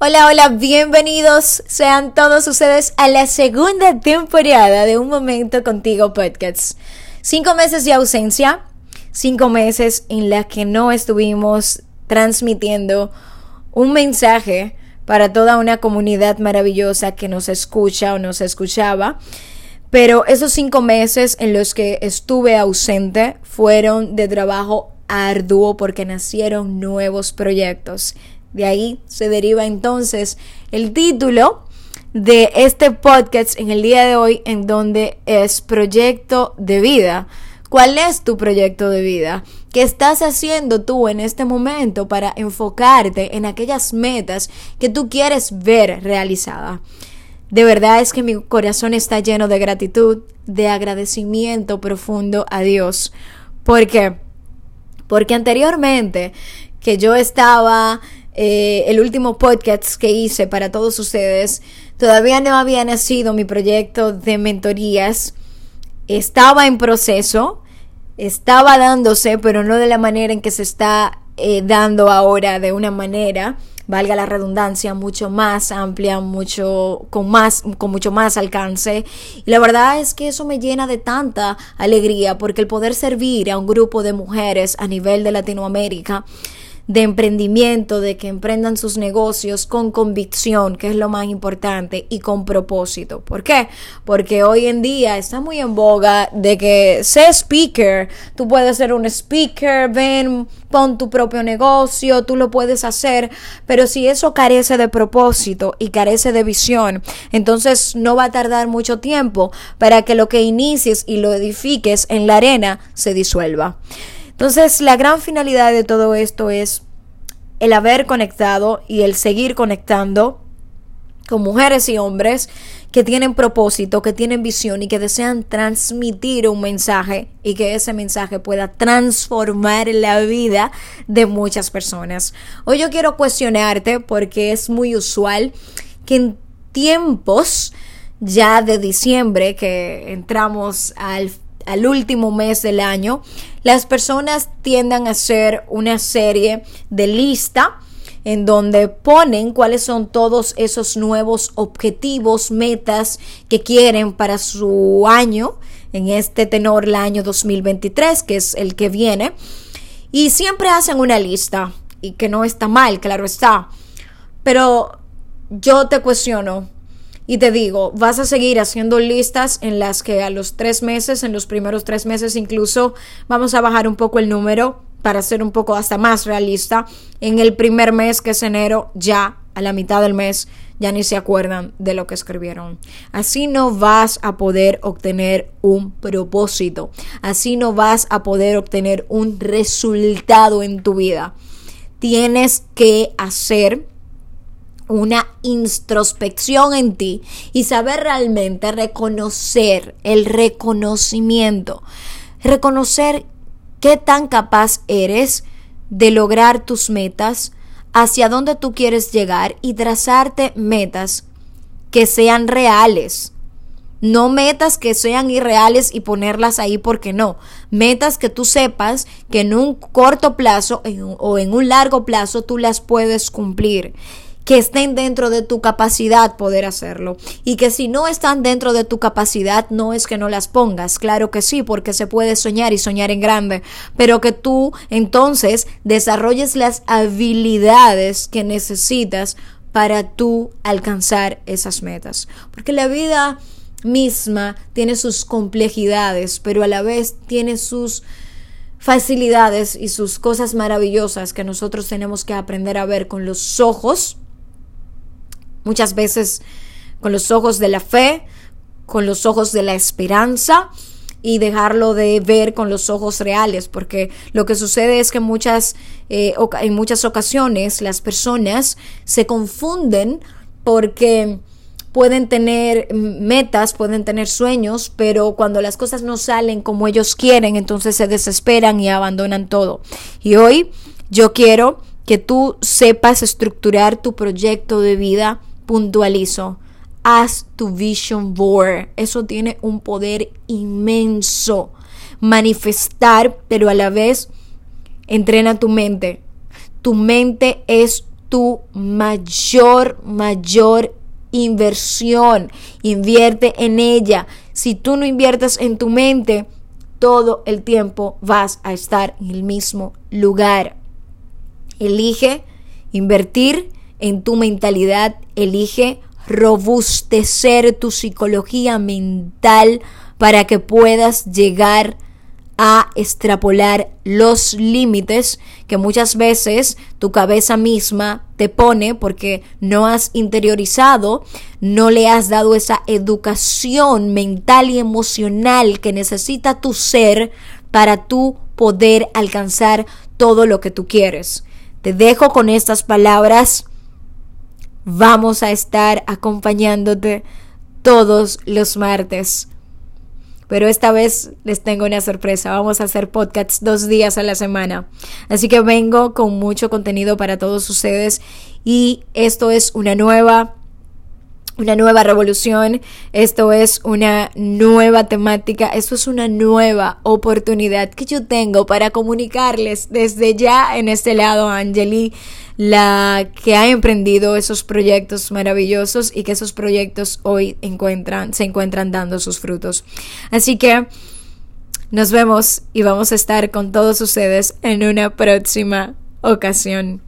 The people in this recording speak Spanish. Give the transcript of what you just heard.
Hola, hola, bienvenidos sean todos ustedes a la segunda temporada de Un Momento Contigo Podcast. Cinco meses de ausencia, cinco meses en las que no estuvimos transmitiendo un mensaje para toda una comunidad maravillosa que nos escucha o nos escuchaba. Pero esos cinco meses en los que estuve ausente fueron de trabajo arduo porque nacieron nuevos proyectos de ahí se deriva entonces el título de este podcast en el día de hoy en donde es proyecto de vida. ¿Cuál es tu proyecto de vida? ¿Qué estás haciendo tú en este momento para enfocarte en aquellas metas que tú quieres ver realizadas? De verdad es que mi corazón está lleno de gratitud, de agradecimiento profundo a Dios. ¿Por qué? Porque anteriormente que yo estaba eh, el último podcast que hice para todos ustedes, todavía no había nacido mi proyecto de mentorías. Estaba en proceso, estaba dándose, pero no de la manera en que se está eh, dando ahora, de una manera, valga la redundancia, mucho más amplia, mucho, con más, con mucho más alcance. Y la verdad es que eso me llena de tanta alegría, porque el poder servir a un grupo de mujeres a nivel de Latinoamérica, de emprendimiento, de que emprendan sus negocios con convicción, que es lo más importante, y con propósito. ¿Por qué? Porque hoy en día está muy en boga de que sé speaker, tú puedes ser un speaker, ven, pon tu propio negocio, tú lo puedes hacer, pero si eso carece de propósito y carece de visión, entonces no va a tardar mucho tiempo para que lo que inicies y lo edifiques en la arena se disuelva. Entonces, la gran finalidad de todo esto es el haber conectado y el seguir conectando con mujeres y hombres que tienen propósito, que tienen visión y que desean transmitir un mensaje y que ese mensaje pueda transformar la vida de muchas personas. Hoy yo quiero cuestionarte porque es muy usual que en tiempos ya de diciembre que entramos al al último mes del año, las personas tiendan a hacer una serie de lista en donde ponen cuáles son todos esos nuevos objetivos, metas que quieren para su año, en este tenor el año 2023, que es el que viene, y siempre hacen una lista, y que no está mal, claro está, pero yo te cuestiono, y te digo, vas a seguir haciendo listas en las que a los tres meses, en los primeros tres meses incluso, vamos a bajar un poco el número para ser un poco hasta más realista. En el primer mes, que es enero, ya a la mitad del mes, ya ni se acuerdan de lo que escribieron. Así no vas a poder obtener un propósito. Así no vas a poder obtener un resultado en tu vida. Tienes que hacer una introspección en ti y saber realmente reconocer el reconocimiento, reconocer qué tan capaz eres de lograr tus metas, hacia dónde tú quieres llegar y trazarte metas que sean reales. No metas que sean irreales y ponerlas ahí porque no. Metas que tú sepas que en un corto plazo o en un largo plazo tú las puedes cumplir que estén dentro de tu capacidad poder hacerlo. Y que si no están dentro de tu capacidad, no es que no las pongas. Claro que sí, porque se puede soñar y soñar en grande. Pero que tú entonces desarrolles las habilidades que necesitas para tú alcanzar esas metas. Porque la vida misma tiene sus complejidades, pero a la vez tiene sus facilidades y sus cosas maravillosas que nosotros tenemos que aprender a ver con los ojos muchas veces con los ojos de la fe, con los ojos de la esperanza y dejarlo de ver con los ojos reales, porque lo que sucede es que muchas, eh, en muchas ocasiones las personas se confunden porque pueden tener metas, pueden tener sueños, pero cuando las cosas no salen como ellos quieren, entonces se desesperan y abandonan todo. Y hoy yo quiero que tú sepas estructurar tu proyecto de vida puntualizo, haz tu vision board. Eso tiene un poder inmenso. Manifestar, pero a la vez entrena tu mente. Tu mente es tu mayor, mayor inversión. Invierte en ella. Si tú no inviertes en tu mente, todo el tiempo vas a estar en el mismo lugar. Elige invertir en tu mentalidad, elige robustecer tu psicología mental para que puedas llegar a extrapolar los límites que muchas veces tu cabeza misma te pone porque no has interiorizado, no le has dado esa educación mental y emocional que necesita tu ser para tú poder alcanzar todo lo que tú quieres. Te dejo con estas palabras. Vamos a estar acompañándote todos los martes pero esta vez les tengo una sorpresa. Vamos a hacer podcasts dos días a la semana. Así que vengo con mucho contenido para todos ustedes y esto es una nueva una nueva revolución, esto es una nueva temática, esto es una nueva oportunidad que yo tengo para comunicarles desde ya en este lado, Angeli, la que ha emprendido esos proyectos maravillosos y que esos proyectos hoy encuentran, se encuentran dando sus frutos. Así que nos vemos y vamos a estar con todos ustedes en una próxima ocasión.